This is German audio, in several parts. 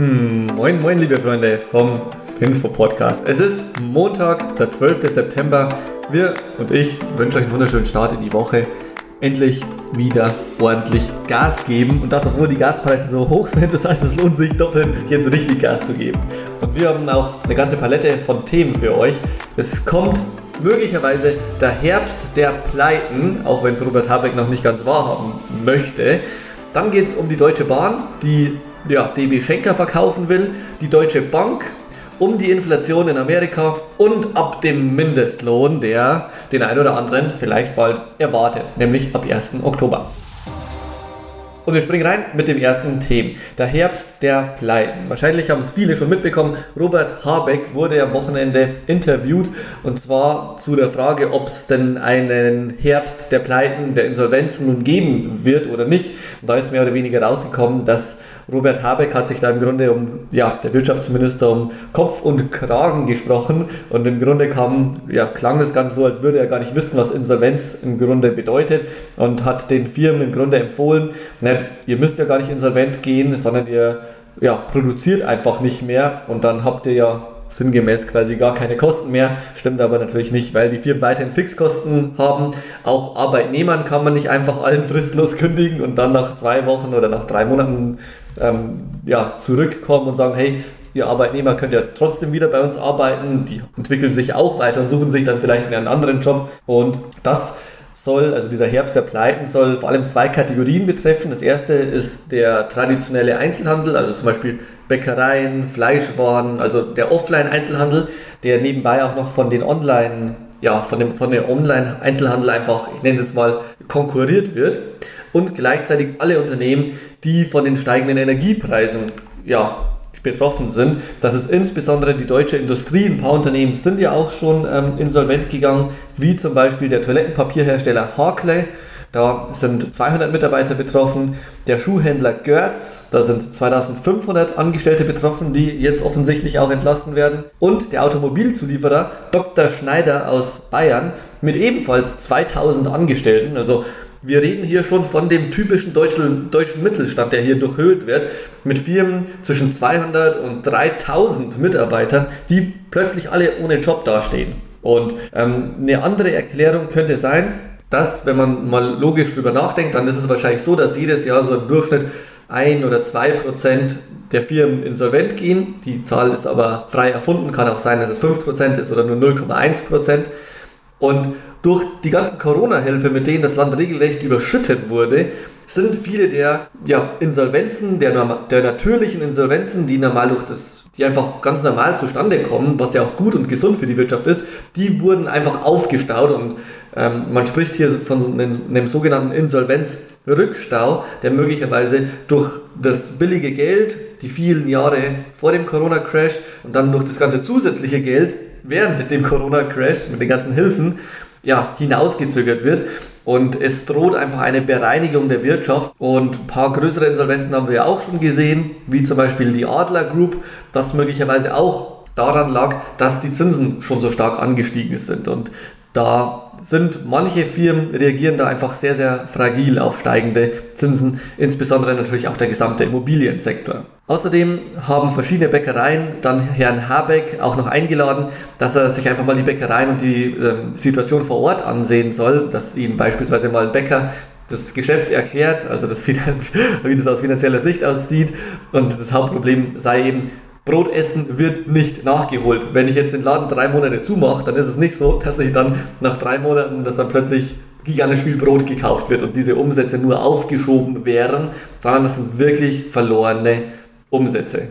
Hm, moin, moin, liebe Freunde vom Finfo Podcast. Es ist Montag, der 12. September. Wir und ich wünschen euch einen wunderschönen Start in die Woche. Endlich wieder ordentlich Gas geben und das, obwohl die Gaspreise so hoch sind. Das heißt, es lohnt sich doppelt, jetzt richtig Gas zu geben. Und wir haben auch eine ganze Palette von Themen für euch. Es kommt möglicherweise der Herbst der Pleiten, auch wenn es Robert Habeck noch nicht ganz wahrhaben möchte. Dann geht es um die Deutsche Bahn, die ja, DB Schenker verkaufen will, die Deutsche Bank, um die Inflation in Amerika und ab dem Mindestlohn, der den einen oder anderen vielleicht bald erwartet, nämlich ab 1. Oktober. Und wir springen rein mit dem ersten Thema. Der Herbst der Pleiten. Wahrscheinlich haben es viele schon mitbekommen. Robert Habeck wurde am Wochenende interviewt und zwar zu der Frage, ob es denn einen Herbst der Pleiten, der Insolvenzen nun geben wird oder nicht. Und da ist mehr oder weniger rausgekommen, dass Robert Habeck hat sich da im Grunde um, ja, der Wirtschaftsminister um Kopf und Kragen gesprochen und im Grunde kam, ja, klang das Ganze so, als würde er gar nicht wissen, was Insolvenz im Grunde bedeutet und hat den Firmen im Grunde empfohlen, ne, ihr müsst ja gar nicht insolvent gehen, sondern ihr ja, produziert einfach nicht mehr und dann habt ihr ja sinngemäß quasi gar keine Kosten mehr. Stimmt aber natürlich nicht, weil die Firmen weiterhin Fixkosten haben. Auch Arbeitnehmern kann man nicht einfach allen fristlos kündigen und dann nach zwei Wochen oder nach drei Monaten ähm, ja, zurückkommen und sagen, hey, ihr Arbeitnehmer könnt ja trotzdem wieder bei uns arbeiten. Die entwickeln sich auch weiter und suchen sich dann vielleicht einen anderen Job. Und das soll, also dieser Herbst der Pleiten soll vor allem zwei Kategorien betreffen. Das erste ist der traditionelle Einzelhandel, also zum Beispiel Bäckereien, Fleischwaren, also der Offline-Einzelhandel, der nebenbei auch noch von den Online, ja, von dem, von dem Online-Einzelhandel einfach, ich nenne es jetzt mal, konkurriert wird. Und gleichzeitig alle Unternehmen, die von den steigenden Energiepreisen, ja, betroffen sind. Das ist insbesondere die deutsche Industrie. Ein paar Unternehmen sind ja auch schon ähm, insolvent gegangen, wie zum Beispiel der Toilettenpapierhersteller Harkley. Da sind 200 Mitarbeiter betroffen. Der Schuhhändler Görz, da sind 2500 Angestellte betroffen, die jetzt offensichtlich auch entlassen werden. Und der Automobilzulieferer Dr. Schneider aus Bayern mit ebenfalls 2000 Angestellten. Also wir reden hier schon von dem typischen deutschen, deutschen Mittelstand, der hier durchhöht wird, mit Firmen zwischen 200 und 3000 Mitarbeitern, die plötzlich alle ohne Job dastehen. Und ähm, eine andere Erklärung könnte sein, dass, wenn man mal logisch drüber nachdenkt, dann ist es wahrscheinlich so, dass jedes Jahr so im Durchschnitt ein oder zwei Prozent der Firmen insolvent gehen. Die Zahl ist aber frei erfunden, kann auch sein, dass es 5% ist oder nur 0,1%. Und durch die ganzen Corona-Hilfe, mit denen das Land regelrecht überschüttet wurde, sind viele der ja, Insolvenzen, der, der natürlichen Insolvenzen, die normal durch das, die einfach ganz normal zustande kommen, was ja auch gut und gesund für die Wirtschaft ist, die wurden einfach aufgestaut und ähm, man spricht hier von einem, einem sogenannten Insolvenzrückstau, der möglicherweise durch das billige Geld, die vielen Jahre vor dem Corona-Crash und dann durch das ganze zusätzliche Geld während dem Corona-Crash mit den ganzen Hilfen ja, hinausgezögert wird. Und es droht einfach eine Bereinigung der Wirtschaft. Und ein paar größere Insolvenzen haben wir ja auch schon gesehen, wie zum Beispiel die Adler Group, das möglicherweise auch daran lag, dass die Zinsen schon so stark angestiegen sind. Und da sind manche Firmen reagieren da einfach sehr, sehr fragil auf steigende Zinsen, insbesondere natürlich auch der gesamte Immobiliensektor. Außerdem haben verschiedene Bäckereien dann Herrn Habeck auch noch eingeladen, dass er sich einfach mal die Bäckereien und die äh, Situation vor Ort ansehen soll, dass ihm beispielsweise mal ein Bäcker das Geschäft erklärt, also das, wie das aus finanzieller Sicht aussieht. Und das Hauptproblem sei eben, Brotessen wird nicht nachgeholt. Wenn ich jetzt den Laden drei Monate zumache, dann ist es nicht so, dass ich dann nach drei Monaten, dass dann plötzlich gigantisch viel Brot gekauft wird und diese Umsätze nur aufgeschoben wären, sondern das sind wirklich verlorene Umsätze.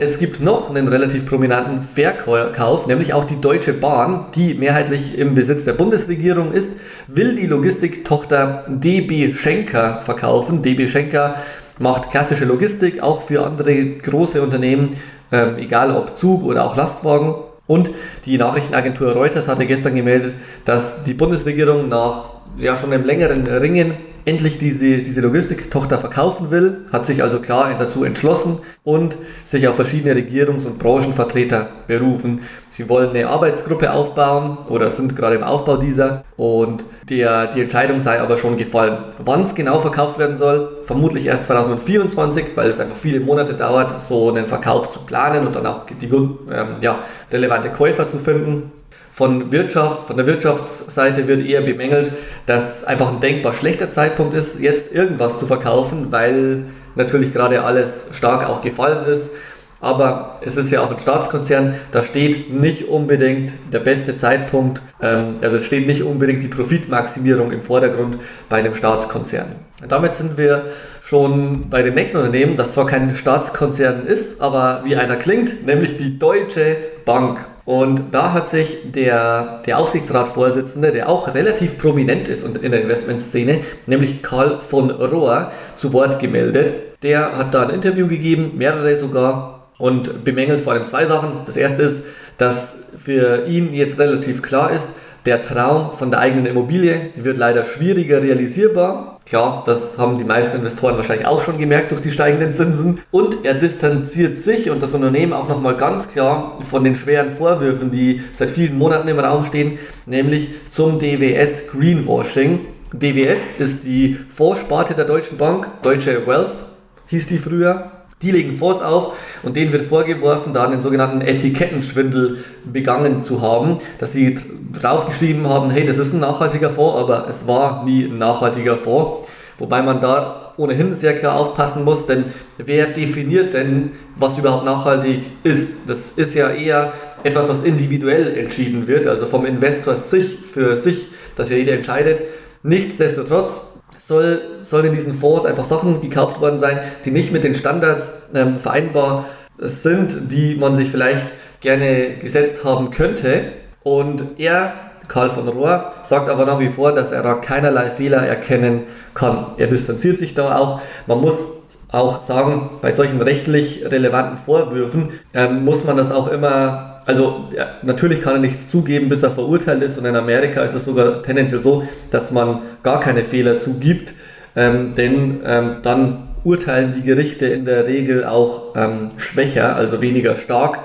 Es gibt noch einen relativ prominenten Verkauf, nämlich auch die Deutsche Bahn, die mehrheitlich im Besitz der Bundesregierung ist, will die Logistiktochter DB Schenker verkaufen. DB Schenker macht klassische Logistik auch für andere große Unternehmen, ähm, egal ob Zug oder auch Lastwagen. Und die Nachrichtenagentur Reuters hatte gestern gemeldet, dass die Bundesregierung nach ja schon im längeren Ringen endlich diese, diese Logistiktochter verkaufen will, hat sich also klar dazu entschlossen und sich auf verschiedene Regierungs- und Branchenvertreter berufen. Sie wollen eine Arbeitsgruppe aufbauen oder sind gerade im Aufbau dieser und der, die Entscheidung sei aber schon gefallen. Wann es genau verkauft werden soll, vermutlich erst 2024, weil es einfach viele Monate dauert, so einen Verkauf zu planen und dann auch die ähm, ja, relevante Käufer zu finden. Von, Wirtschaft, von der Wirtschaftsseite wird eher bemängelt, dass einfach ein denkbar schlechter Zeitpunkt ist, jetzt irgendwas zu verkaufen, weil natürlich gerade alles stark auch gefallen ist. Aber es ist ja auch ein Staatskonzern, da steht nicht unbedingt der beste Zeitpunkt, ähm, also es steht nicht unbedingt die Profitmaximierung im Vordergrund bei einem Staatskonzern. Damit sind wir schon bei dem nächsten Unternehmen, das zwar kein Staatskonzern ist, aber wie einer klingt, nämlich die Deutsche Bank. Und da hat sich der, der Aufsichtsratsvorsitzende, der auch relativ prominent ist in der Investmentszene, nämlich Karl von Rohr, zu Wort gemeldet. Der hat da ein Interview gegeben, mehrere sogar, und bemängelt vor allem zwei Sachen. Das erste ist, dass für ihn jetzt relativ klar ist, der Traum von der eigenen Immobilie wird leider schwieriger realisierbar. Klar, das haben die meisten Investoren wahrscheinlich auch schon gemerkt durch die steigenden Zinsen. Und er distanziert sich und das Unternehmen auch nochmal ganz klar von den schweren Vorwürfen, die seit vielen Monaten im Raum stehen, nämlich zum DWS Greenwashing. DWS ist die Vorsparte der Deutschen Bank, Deutsche Wealth hieß die früher. Die legen Fonds auf und denen wird vorgeworfen, da einen sogenannten Etikettenschwindel begangen zu haben, dass sie draufgeschrieben haben, hey, das ist ein nachhaltiger Fonds, aber es war nie ein nachhaltiger Fonds. Wobei man da ohnehin sehr klar aufpassen muss, denn wer definiert denn, was überhaupt nachhaltig ist? Das ist ja eher etwas, was individuell entschieden wird, also vom Investor sich für sich, dass ja jeder entscheidet. Nichtsdestotrotz soll, sollen in diesen Fonds einfach Sachen gekauft worden sein, die nicht mit den Standards ähm, vereinbar sind, die man sich vielleicht gerne gesetzt haben könnte. Und er, Karl von Rohr, sagt aber nach wie vor, dass er da keinerlei Fehler erkennen kann. Er distanziert sich da auch. Man muss auch sagen, bei solchen rechtlich relevanten Vorwürfen ähm, muss man das auch immer also ja, natürlich kann er nichts zugeben, bis er verurteilt ist und in Amerika ist es sogar tendenziell so, dass man gar keine Fehler zugibt, ähm, denn ähm, dann urteilen die Gerichte in der Regel auch ähm, schwächer, also weniger stark,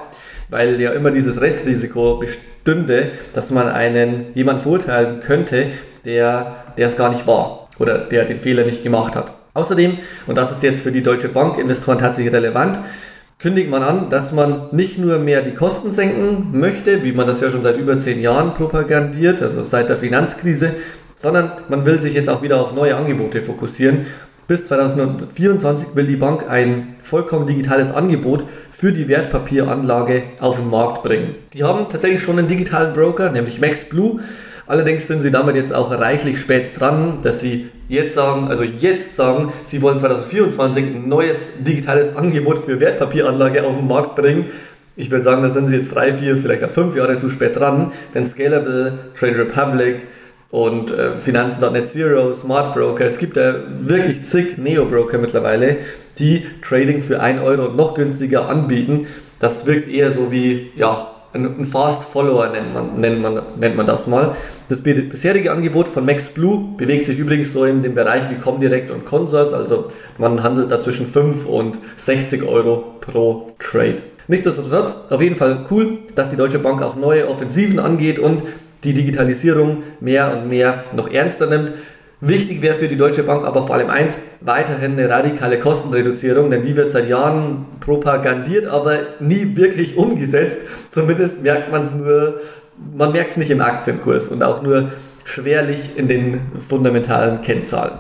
weil ja immer dieses Restrisiko bestünde, dass man einen jemand verurteilen könnte, der, der es gar nicht war oder der den Fehler nicht gemacht hat. Außerdem, und das ist jetzt für die Deutsche Bank Investoren tatsächlich relevant, kündigt man an, dass man nicht nur mehr die Kosten senken möchte, wie man das ja schon seit über zehn Jahren propagandiert, also seit der Finanzkrise, sondern man will sich jetzt auch wieder auf neue Angebote fokussieren. Bis 2024 will die Bank ein vollkommen digitales Angebot für die Wertpapieranlage auf den Markt bringen. Die haben tatsächlich schon einen digitalen Broker, nämlich MaxBlue. Allerdings sind sie damit jetzt auch reichlich spät dran, dass sie jetzt sagen, also jetzt sagen, sie wollen 2024 ein neues digitales Angebot für Wertpapieranlage auf den Markt bringen. Ich würde sagen, da sind sie jetzt drei, vier, vielleicht auch fünf Jahre zu spät dran, denn Scalable, Trade Republic und äh, Finanzen.net Zero, Smart Broker, es gibt ja wirklich zig Neo-Broker mittlerweile, die Trading für 1 Euro noch günstiger anbieten. Das wirkt eher so wie, ja, ein Fast Follower nennt man, nennt, man, nennt man das mal. Das bisherige Angebot von MaxBlue bewegt sich übrigens so in dem Bereich wie Comdirect und Consors, also man handelt da zwischen 5 und 60 Euro pro Trade. Nichtsdestotrotz, auf jeden Fall cool, dass die Deutsche Bank auch neue Offensiven angeht und die Digitalisierung mehr und mehr noch ernster nimmt. Wichtig wäre für die Deutsche Bank aber vor allem eins, weiterhin eine radikale Kostenreduzierung, denn die wird seit Jahren propagandiert, aber nie wirklich umgesetzt. Zumindest merkt man es nur, man merkt es nicht im Aktienkurs und auch nur schwerlich in den fundamentalen Kennzahlen.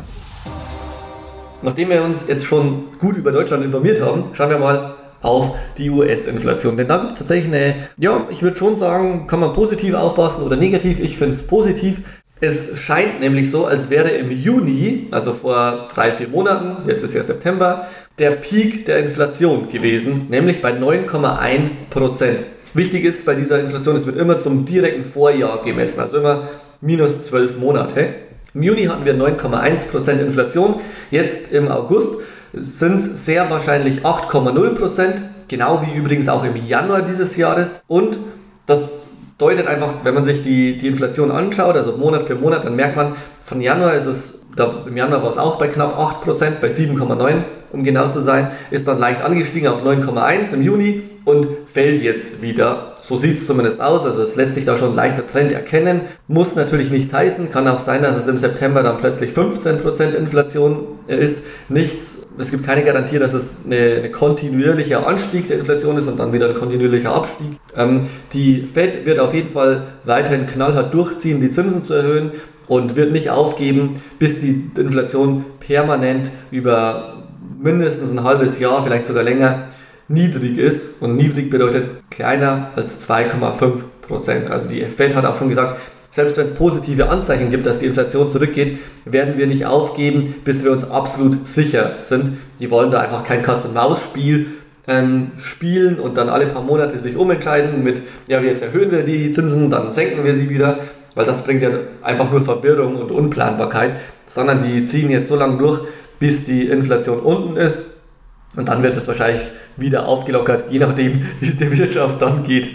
Nachdem wir uns jetzt schon gut über Deutschland informiert haben, schauen wir mal auf die US-Inflation. Denn da gibt es tatsächlich eine, ja, ich würde schon sagen, kann man positiv auffassen oder negativ. Ich finde es positiv. Es scheint nämlich so, als wäre im Juni, also vor drei, vier Monaten, jetzt ist ja September, der Peak der Inflation gewesen, nämlich bei 9,1 Prozent. Wichtig ist bei dieser Inflation, es wird immer zum direkten Vorjahr gemessen, also immer minus 12 Monate. Im Juni hatten wir 9,1 Prozent Inflation, jetzt im August sind es sehr wahrscheinlich 8,0%, Prozent, genau wie übrigens auch im Januar dieses Jahres. Und das deutet einfach, wenn man sich die, die Inflation anschaut, also Monat für Monat, dann merkt man, Von Januar ist es, da, im Januar war es auch bei knapp 8%, bei 7,9 um genau zu sein, ist dann leicht angestiegen auf 9,1 im Juni und fällt jetzt wieder. So sieht es zumindest aus, also es lässt sich da schon ein leichter Trend erkennen. Muss natürlich nichts heißen, kann auch sein, dass es im September dann plötzlich 15% Inflation ist. Nichts, es gibt keine Garantie, dass es eine, eine kontinuierlicher Anstieg der Inflation ist und dann wieder ein kontinuierlicher Abstieg. Ähm, die Fed wird auf jeden Fall weiterhin knallhart durchziehen, die Zinsen zu erhöhen und wird nicht aufgeben, bis die Inflation permanent über mindestens ein halbes Jahr, vielleicht sogar länger, niedrig ist. Und niedrig bedeutet kleiner als 2,5 Prozent. Also die Fed hat auch schon gesagt, selbst wenn es positive Anzeichen gibt, dass die Inflation zurückgeht, werden wir nicht aufgeben, bis wir uns absolut sicher sind. Die wollen da einfach kein Katz-und-Maus-Spiel ähm, spielen und dann alle paar Monate sich umentscheiden mit, ja, jetzt erhöhen wir die Zinsen, dann senken wir sie wieder, weil das bringt ja einfach nur Verwirrung und Unplanbarkeit, sondern die ziehen jetzt so lange durch, bis die Inflation unten ist. Und dann wird es wahrscheinlich wieder aufgelockert, je nachdem, wie es der Wirtschaft dann geht.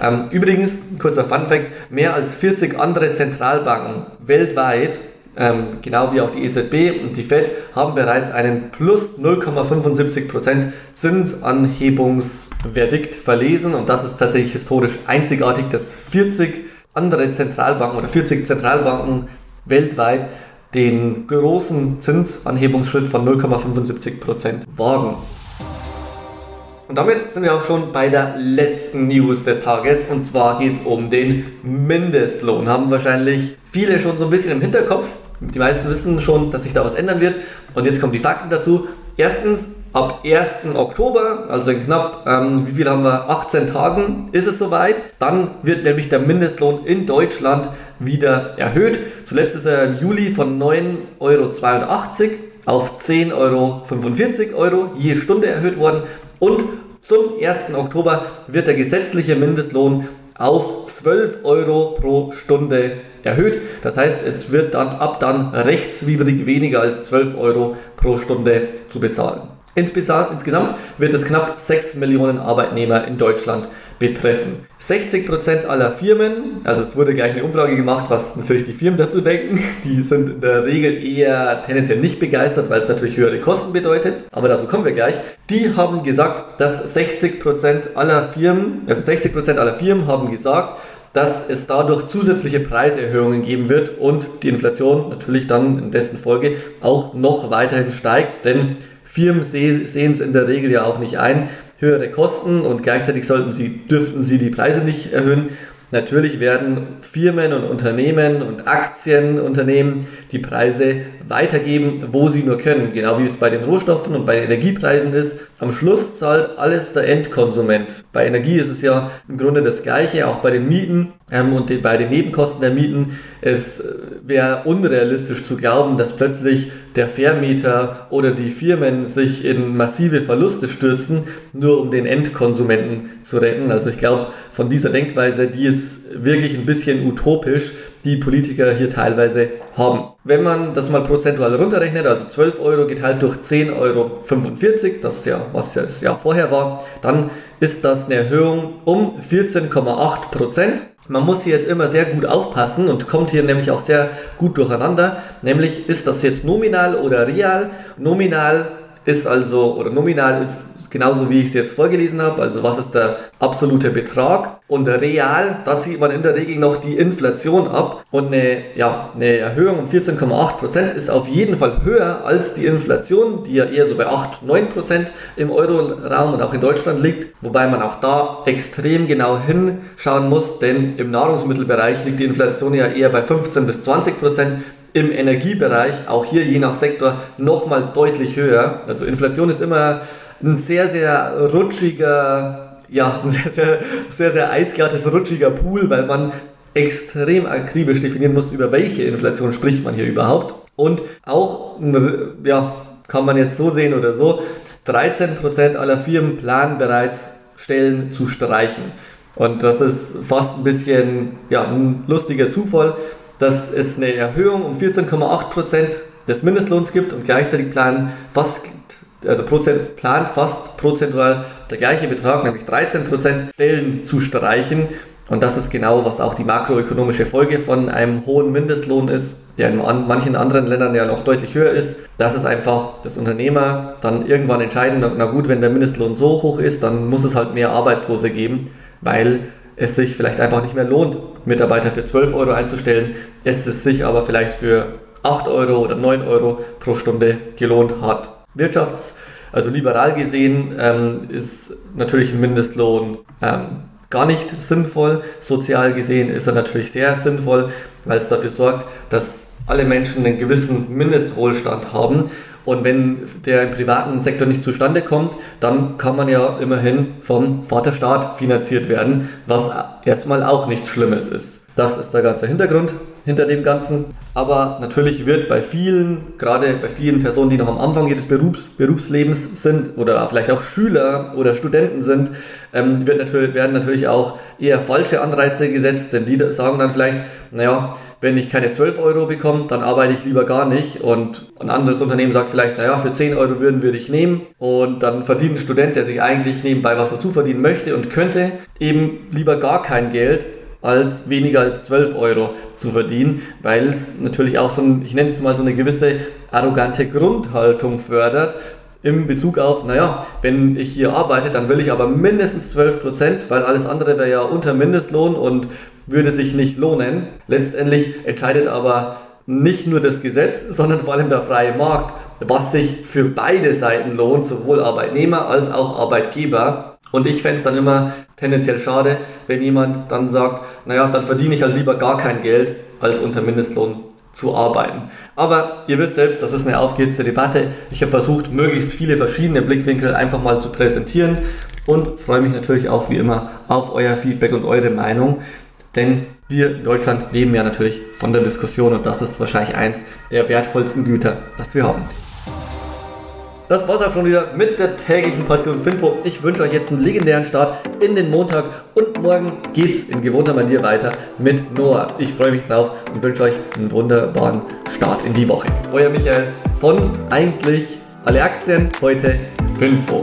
Ähm, übrigens, kurzer Fun Fact, mehr als 40 andere Zentralbanken weltweit, ähm, genau wie auch die EZB und die Fed, haben bereits einen plus 0,75% Zinsanhebungsverdikt verlesen. Und das ist tatsächlich historisch einzigartig, dass 40 andere Zentralbanken oder 40 Zentralbanken weltweit den großen Zinsanhebungsschritt von 0,75% wagen. Und damit sind wir auch schon bei der letzten News des Tages. Und zwar geht es um den Mindestlohn. Haben wahrscheinlich viele schon so ein bisschen im Hinterkopf. Die meisten wissen schon, dass sich da was ändern wird. Und jetzt kommen die Fakten dazu. Erstens, ab 1. Oktober, also in knapp, ähm, wie viel haben wir, 18 Tagen ist es soweit. Dann wird nämlich der Mindestlohn in Deutschland wieder erhöht. Zuletzt ist er im Juli von 9,82 Euro auf 10,45 Euro je Stunde erhöht worden. Und zum 1. Oktober wird der gesetzliche Mindestlohn auf 12 Euro pro Stunde erhöht. Das heißt, es wird dann ab dann rechtswidrig weniger als 12 Euro pro Stunde zu bezahlen. Insgesamt wird es knapp 6 Millionen Arbeitnehmer in Deutschland betreffen. 60% aller Firmen, also es wurde gleich eine Umfrage gemacht, was natürlich die Firmen dazu denken, die sind in der Regel eher tendenziell nicht begeistert, weil es natürlich höhere Kosten bedeutet, aber dazu kommen wir gleich. Die haben gesagt, dass 60% aller Firmen, also 60% aller Firmen haben gesagt, dass es dadurch zusätzliche Preiserhöhungen geben wird und die Inflation natürlich dann in dessen Folge auch noch weiterhin steigt, denn Firmen sehen es in der Regel ja auch nicht ein, höhere Kosten und gleichzeitig sollten sie, dürften sie die Preise nicht erhöhen. Natürlich werden Firmen und Unternehmen und Aktienunternehmen die Preise weitergeben, wo sie nur können. Genau wie es bei den Rohstoffen und bei den Energiepreisen ist. Am Schluss zahlt alles der Endkonsument. Bei Energie ist es ja im Grunde das Gleiche, auch bei den Mieten ähm, und bei den Nebenkosten der Mieten. Es wäre unrealistisch zu glauben, dass plötzlich der Vermieter oder die Firmen sich in massive Verluste stürzen, nur um den Endkonsumenten zu retten. Also ich glaube, von dieser Denkweise, die ist wirklich ein bisschen utopisch, die Politiker hier teilweise haben. Wenn man das mal prozentual runterrechnet, also 12 Euro geteilt durch 10,45 Euro, das ist ja, was das Jahr vorher war, dann ist das eine Erhöhung um 14,8 Prozent. Man muss hier jetzt immer sehr gut aufpassen und kommt hier nämlich auch sehr gut durcheinander. Nämlich ist das jetzt nominal oder real? Nominal ist also, oder nominal ist genauso wie ich es jetzt vorgelesen habe, also was ist der absolute Betrag und real, da zieht man in der Regel noch die Inflation ab und eine, ja, eine Erhöhung um 14,8% ist auf jeden Fall höher als die Inflation, die ja eher so bei 8, 9% im Euroraum und auch in Deutschland liegt, wobei man auch da extrem genau hinschauen muss, denn im Nahrungsmittelbereich liegt die Inflation ja eher bei 15 bis 20%, im Energiebereich, auch hier je nach Sektor, nochmal deutlich höher. Also Inflation ist immer ein sehr, sehr rutschiger, ja, ein sehr, sehr, sehr, sehr eisglattes, rutschiger Pool, weil man extrem akribisch definieren muss, über welche Inflation spricht man hier überhaupt. Und auch, ja, kann man jetzt so sehen oder so, 13% aller Firmen planen bereits Stellen zu streichen. Und das ist fast ein bisschen ja, ein lustiger Zufall, dass es eine Erhöhung um 14,8% des Mindestlohns gibt und gleichzeitig planen fast also Prozent, plant fast prozentual der gleiche Betrag, nämlich 13% Stellen zu streichen. Und das ist genau, was auch die makroökonomische Folge von einem hohen Mindestlohn ist, der in manchen anderen Ländern ja noch deutlich höher ist. Das ist einfach, dass Unternehmer dann irgendwann entscheiden, na gut, wenn der Mindestlohn so hoch ist, dann muss es halt mehr Arbeitslose geben, weil es sich vielleicht einfach nicht mehr lohnt, Mitarbeiter für 12 Euro einzustellen, es sich aber vielleicht für 8 Euro oder 9 Euro pro Stunde gelohnt hat. Wirtschafts- also liberal gesehen ähm, ist natürlich ein Mindestlohn ähm, gar nicht sinnvoll. Sozial gesehen ist er natürlich sehr sinnvoll, weil es dafür sorgt, dass alle Menschen einen gewissen Mindestwohlstand haben. Und wenn der im privaten Sektor nicht zustande kommt, dann kann man ja immerhin vom Vaterstaat finanziert werden, was erstmal auch nichts Schlimmes ist. Das ist der ganze Hintergrund hinter dem Ganzen. Aber natürlich wird bei vielen, gerade bei vielen Personen, die noch am Anfang ihres Berufs, Berufslebens sind oder vielleicht auch Schüler oder Studenten sind, ähm, wird natürlich, werden natürlich auch eher falsche Anreize gesetzt, denn die sagen dann vielleicht, naja, wenn ich keine 12 Euro bekomme, dann arbeite ich lieber gar nicht. Und ein anderes Unternehmen sagt vielleicht, naja, für 10 Euro würden wir dich nehmen. Und dann verdient ein Student, der sich eigentlich nebenbei was dazu verdienen möchte und könnte, eben lieber gar kein Geld als weniger als 12 Euro zu verdienen, weil es natürlich auch so, ein, ich nenne es mal so eine gewisse arrogante Grundhaltung fördert, im Bezug auf, naja, wenn ich hier arbeite, dann will ich aber mindestens 12 Prozent, weil alles andere wäre ja unter Mindestlohn und würde sich nicht lohnen. Letztendlich entscheidet aber nicht nur das Gesetz, sondern vor allem der freie Markt, was sich für beide Seiten lohnt, sowohl Arbeitnehmer als auch Arbeitgeber. Und ich fände es dann immer tendenziell schade, wenn jemand dann sagt, naja, dann verdiene ich halt lieber gar kein Geld, als unter Mindestlohn zu arbeiten. Aber ihr wisst selbst, das ist eine aufgeheizte Debatte. Ich habe versucht, möglichst viele verschiedene Blickwinkel einfach mal zu präsentieren und freue mich natürlich auch wie immer auf euer Feedback und eure Meinung. Denn wir in Deutschland leben ja natürlich von der Diskussion und das ist wahrscheinlich eins der wertvollsten Güter, das wir haben. Das war's auch schon wieder mit der täglichen Portion Finfo. Ich wünsche euch jetzt einen legendären Start in den Montag und morgen geht's in gewohnter Manier weiter mit Noah. Ich freue mich drauf und wünsche euch einen wunderbaren Start in die Woche. Euer Michael von eigentlich alle Aktien, heute Finfo.